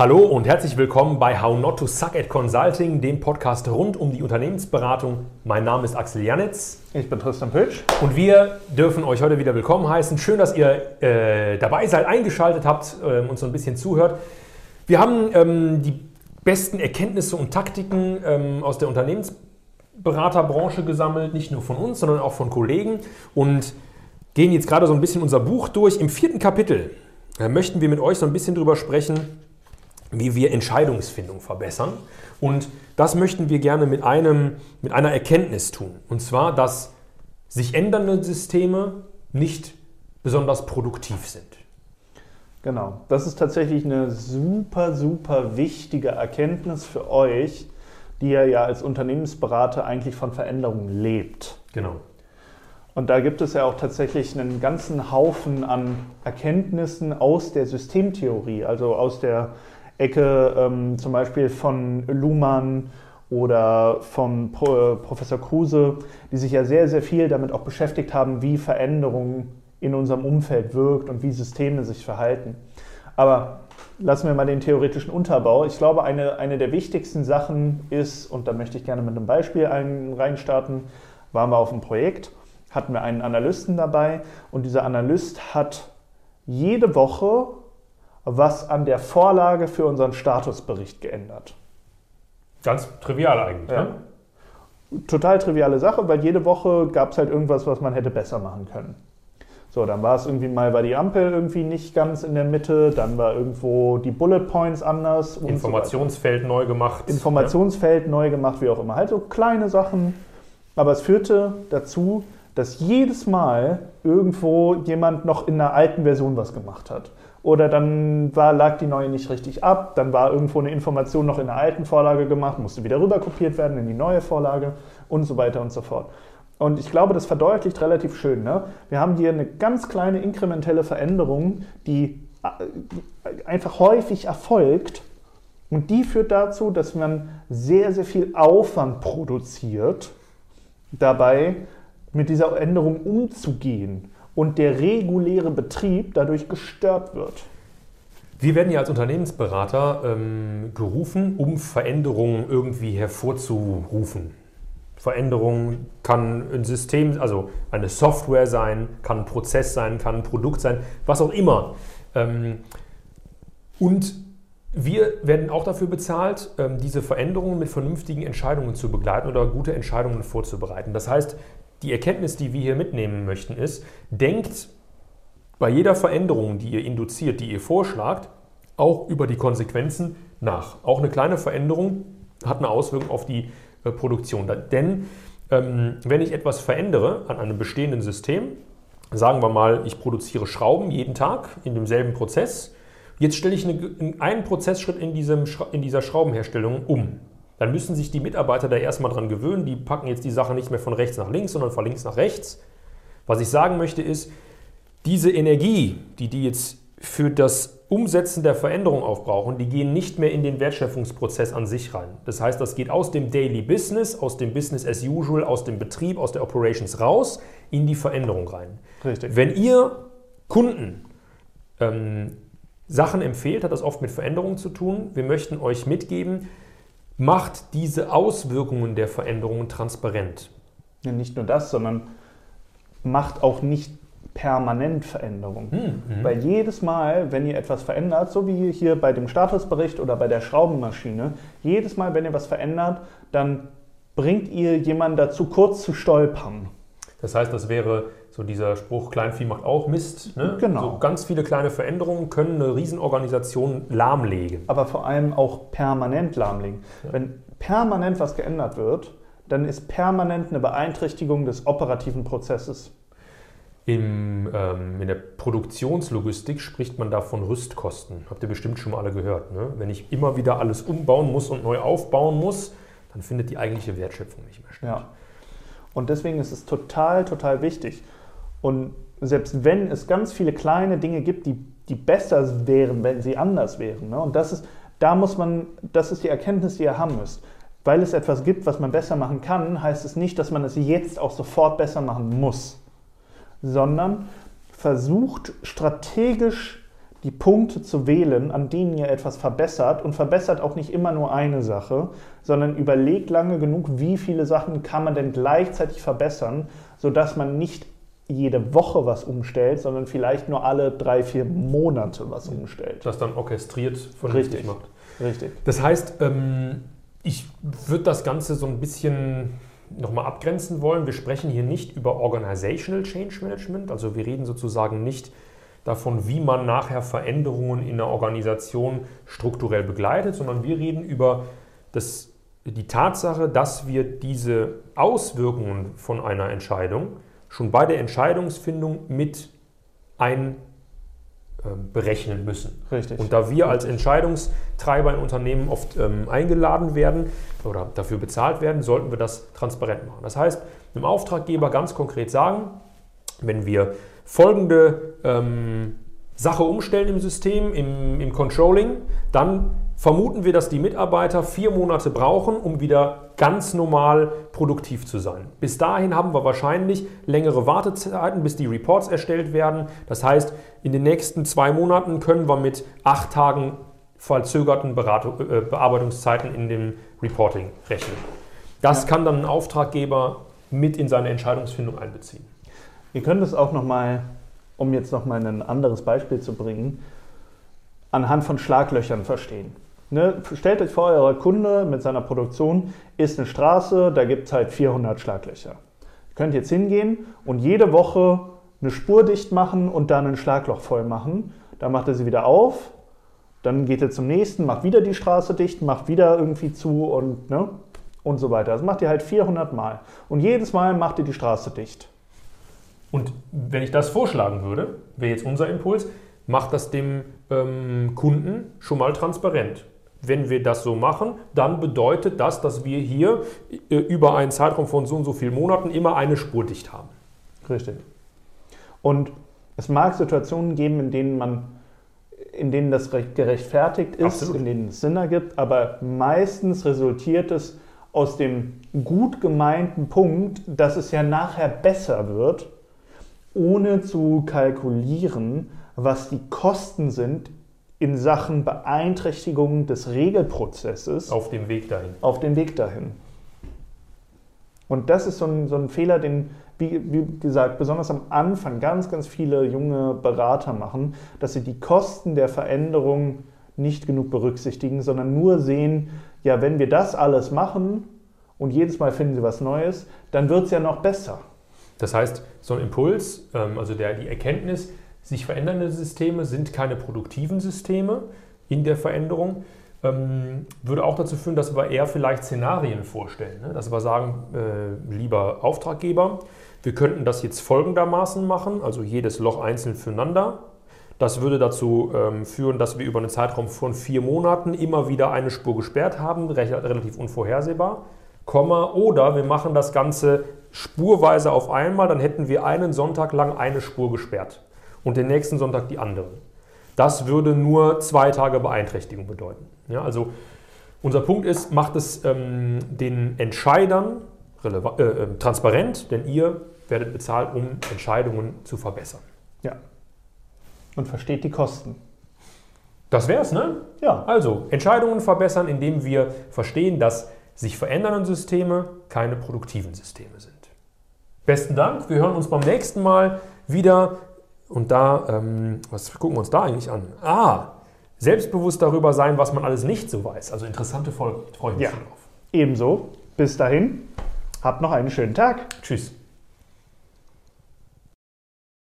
Hallo und herzlich willkommen bei How Not to Suck at Consulting, dem Podcast rund um die Unternehmensberatung. Mein Name ist Axel Janitz. Ich bin Tristan Pötsch. Und wir dürfen euch heute wieder willkommen heißen. Schön, dass ihr äh, dabei seid, eingeschaltet habt, äh, uns so ein bisschen zuhört. Wir haben ähm, die besten Erkenntnisse und Taktiken ähm, aus der Unternehmensberaterbranche gesammelt, nicht nur von uns, sondern auch von Kollegen und gehen jetzt gerade so ein bisschen unser Buch durch. Im vierten Kapitel äh, möchten wir mit euch so ein bisschen drüber sprechen, wie wir Entscheidungsfindung verbessern. Und das möchten wir gerne mit, einem, mit einer Erkenntnis tun. Und zwar, dass sich ändernde Systeme nicht besonders produktiv sind. Genau, das ist tatsächlich eine super, super wichtige Erkenntnis für euch, die ihr ja als Unternehmensberater eigentlich von Veränderungen lebt. Genau. Und da gibt es ja auch tatsächlich einen ganzen Haufen an Erkenntnissen aus der Systemtheorie, also aus der Ecke ähm, zum Beispiel von Luhmann oder von Pro, Professor Kruse, die sich ja sehr, sehr viel damit auch beschäftigt haben, wie Veränderung in unserem Umfeld wirkt und wie Systeme sich verhalten. Aber lassen wir mal den theoretischen Unterbau. Ich glaube, eine, eine der wichtigsten Sachen ist, und da möchte ich gerne mit einem Beispiel ein, reinstarten, waren wir auf einem Projekt, hatten wir einen Analysten dabei und dieser Analyst hat jede Woche was an der Vorlage für unseren Statusbericht geändert. Ganz trivial eigentlich. Ja. Ne? Total triviale Sache, weil jede Woche gab es halt irgendwas, was man hätte besser machen können. So, dann war es irgendwie mal, war die Ampel irgendwie nicht ganz in der Mitte, dann war irgendwo die Bullet Points anders. Informationsfeld so neu gemacht. Informationsfeld ja. neu gemacht, wie auch immer. Halt so kleine Sachen. Aber es führte dazu, dass jedes Mal irgendwo jemand noch in einer alten Version was gemacht hat. Oder dann war, lag die neue nicht richtig ab, dann war irgendwo eine Information noch in der alten Vorlage gemacht, musste wieder rüber kopiert werden in die neue Vorlage und so weiter und so fort. Und ich glaube, das verdeutlicht relativ schön. Ne? Wir haben hier eine ganz kleine inkrementelle Veränderung, die äh, einfach häufig erfolgt. Und die führt dazu, dass man sehr, sehr viel Aufwand produziert, dabei mit dieser Änderung umzugehen und der reguläre Betrieb dadurch gestört wird. Wir werden ja als Unternehmensberater ähm, gerufen, um Veränderungen irgendwie hervorzurufen. Veränderung kann ein System, also eine Software sein, kann ein Prozess sein, kann ein Produkt sein, was auch immer. Ähm, und wir werden auch dafür bezahlt, ähm, diese Veränderungen mit vernünftigen Entscheidungen zu begleiten oder gute Entscheidungen vorzubereiten. Das heißt, die Erkenntnis, die wir hier mitnehmen möchten, ist, denkt bei jeder Veränderung, die ihr induziert, die ihr vorschlagt, auch über die Konsequenzen nach. Auch eine kleine Veränderung hat eine Auswirkung auf die äh, Produktion. Denn ähm, wenn ich etwas verändere an einem bestehenden System, sagen wir mal, ich produziere Schrauben jeden Tag in demselben Prozess, jetzt stelle ich eine, einen Prozessschritt in, diesem, in dieser Schraubenherstellung um dann müssen sich die Mitarbeiter da erstmal dran gewöhnen. Die packen jetzt die Sache nicht mehr von rechts nach links, sondern von links nach rechts. Was ich sagen möchte ist, diese Energie, die die jetzt für das Umsetzen der Veränderung aufbrauchen, die gehen nicht mehr in den Wertschöpfungsprozess an sich rein. Das heißt, das geht aus dem Daily Business, aus dem Business as usual, aus dem Betrieb, aus der Operations raus in die Veränderung rein. Richtig. Wenn ihr Kunden ähm, Sachen empfehlt, hat das oft mit Veränderungen zu tun. Wir möchten euch mitgeben, macht diese Auswirkungen der Veränderungen transparent. Ja, nicht nur das, sondern macht auch nicht permanent Veränderungen. Hm, mhm. Weil jedes Mal, wenn ihr etwas verändert, so wie hier bei dem Statusbericht oder bei der Schraubenmaschine, jedes Mal, wenn ihr was verändert, dann bringt ihr jemanden dazu, kurz zu stolpern. Das heißt, das wäre so dieser Spruch, Kleinvieh macht auch Mist. Ne? Genau. So ganz viele kleine Veränderungen können eine Riesenorganisation lahmlegen. Aber vor allem auch permanent lahmlegen. Ja. Wenn permanent was geändert wird, dann ist permanent eine Beeinträchtigung des operativen Prozesses. Im, ähm, in der Produktionslogistik spricht man da von Rüstkosten. Habt ihr bestimmt schon mal alle gehört. Ne? Wenn ich immer wieder alles umbauen muss und neu aufbauen muss, dann findet die eigentliche Wertschöpfung nicht mehr statt. Ja. Und deswegen ist es total, total wichtig. Und selbst wenn es ganz viele kleine Dinge gibt, die, die besser wären, wenn sie anders wären. Ne? Und das ist, da muss man, das ist die Erkenntnis, die ihr haben müsst. Weil es etwas gibt, was man besser machen kann, heißt es nicht, dass man es jetzt auch sofort besser machen muss, sondern versucht strategisch die Punkte zu wählen, an denen ihr etwas verbessert und verbessert auch nicht immer nur eine Sache, sondern überlegt lange genug, wie viele Sachen kann man denn gleichzeitig verbessern, sodass man nicht jede Woche was umstellt, sondern vielleicht nur alle drei, vier Monate was umstellt. Das dann orchestriert vernünftig Richtig. macht. Richtig. Das heißt, ähm, ich würde das Ganze so ein bisschen nochmal abgrenzen wollen. Wir sprechen hier nicht über Organizational Change Management, also wir reden sozusagen nicht davon, wie man nachher Veränderungen in der Organisation strukturell begleitet, sondern wir reden über das, die Tatsache, dass wir diese Auswirkungen von einer Entscheidung schon bei der Entscheidungsfindung mit einberechnen müssen. Richtig. Und da wir als Entscheidungstreiber in Unternehmen oft ähm, eingeladen werden oder dafür bezahlt werden, sollten wir das transparent machen. Das heißt, dem Auftraggeber ganz konkret sagen, wenn wir folgende ähm, Sache umstellen im System, im, im Controlling, dann vermuten wir, dass die Mitarbeiter vier Monate brauchen, um wieder ganz normal produktiv zu sein. Bis dahin haben wir wahrscheinlich längere Wartezeiten, bis die Reports erstellt werden. Das heißt, in den nächsten zwei Monaten können wir mit acht Tagen verzögerten Beratung, äh, Bearbeitungszeiten in dem Reporting rechnen. Das ja. kann dann ein Auftraggeber mit in seine Entscheidungsfindung einbeziehen. Ihr könnt es auch nochmal, um jetzt nochmal ein anderes Beispiel zu bringen, anhand von Schlaglöchern verstehen. Ne? Stellt euch vor, euer Kunde mit seiner Produktion ist eine Straße, da gibt es halt 400 Schlaglöcher. Ihr könnt jetzt hingehen und jede Woche eine Spur dicht machen und dann ein Schlagloch voll machen. Dann macht er sie wieder auf, dann geht er zum nächsten, macht wieder die Straße dicht, macht wieder irgendwie zu und, ne? und so weiter. Das macht ihr halt 400 Mal. Und jedes Mal macht ihr die Straße dicht. Und wenn ich das vorschlagen würde, wäre jetzt unser Impuls, macht das dem ähm, Kunden schon mal transparent. Wenn wir das so machen, dann bedeutet das, dass wir hier äh, über einen Zeitraum von so und so vielen Monaten immer eine Spur dicht haben. Richtig. Und es mag Situationen geben, in denen man in denen das gerechtfertigt ist, Absolut. in denen es Sinn ergibt, aber meistens resultiert es aus dem gut gemeinten Punkt, dass es ja nachher besser wird ohne zu kalkulieren, was die Kosten sind in Sachen Beeinträchtigung des Regelprozesses. Auf dem Weg dahin. Auf dem Weg dahin. Und das ist so ein, so ein Fehler, den, wie, wie, gesagt, besonders am Anfang ganz, ganz viele junge Berater machen, dass sie die Kosten der Veränderung nicht genug berücksichtigen, sondern nur sehen, ja, wenn wir das alles machen und jedes Mal finden sie was Neues, dann wird es ja noch besser. Das heißt, so ein Impuls, ähm, also der, die Erkenntnis, sich verändernde Systeme sind keine produktiven Systeme in der Veränderung, ähm, würde auch dazu führen, dass wir eher vielleicht Szenarien vorstellen. Ne? Dass wir sagen, äh, lieber Auftraggeber, wir könnten das jetzt folgendermaßen machen, also jedes Loch einzeln füreinander. Das würde dazu ähm, führen, dass wir über einen Zeitraum von vier Monaten immer wieder eine Spur gesperrt haben, relativ unvorhersehbar. Komma, oder wir machen das Ganze spurweise auf einmal, dann hätten wir einen Sonntag lang eine Spur gesperrt und den nächsten Sonntag die andere. Das würde nur zwei Tage Beeinträchtigung bedeuten. Ja, also unser Punkt ist, macht es ähm, den Entscheidern äh, äh, transparent, denn ihr werdet bezahlt, um Entscheidungen zu verbessern. Ja. Und versteht die Kosten. Das wär's, ne? Ja. Also, Entscheidungen verbessern, indem wir verstehen, dass sich verändernde Systeme keine produktiven Systeme sind. Besten Dank. Wir hören uns beim nächsten Mal wieder. Und da, ähm, was gucken wir uns da eigentlich an? Ah, selbstbewusst darüber sein, was man alles nicht so weiß. Also interessante Folge. Freue mich ja. schon drauf. Ebenso. Bis dahin. Habt noch einen schönen Tag. Tschüss.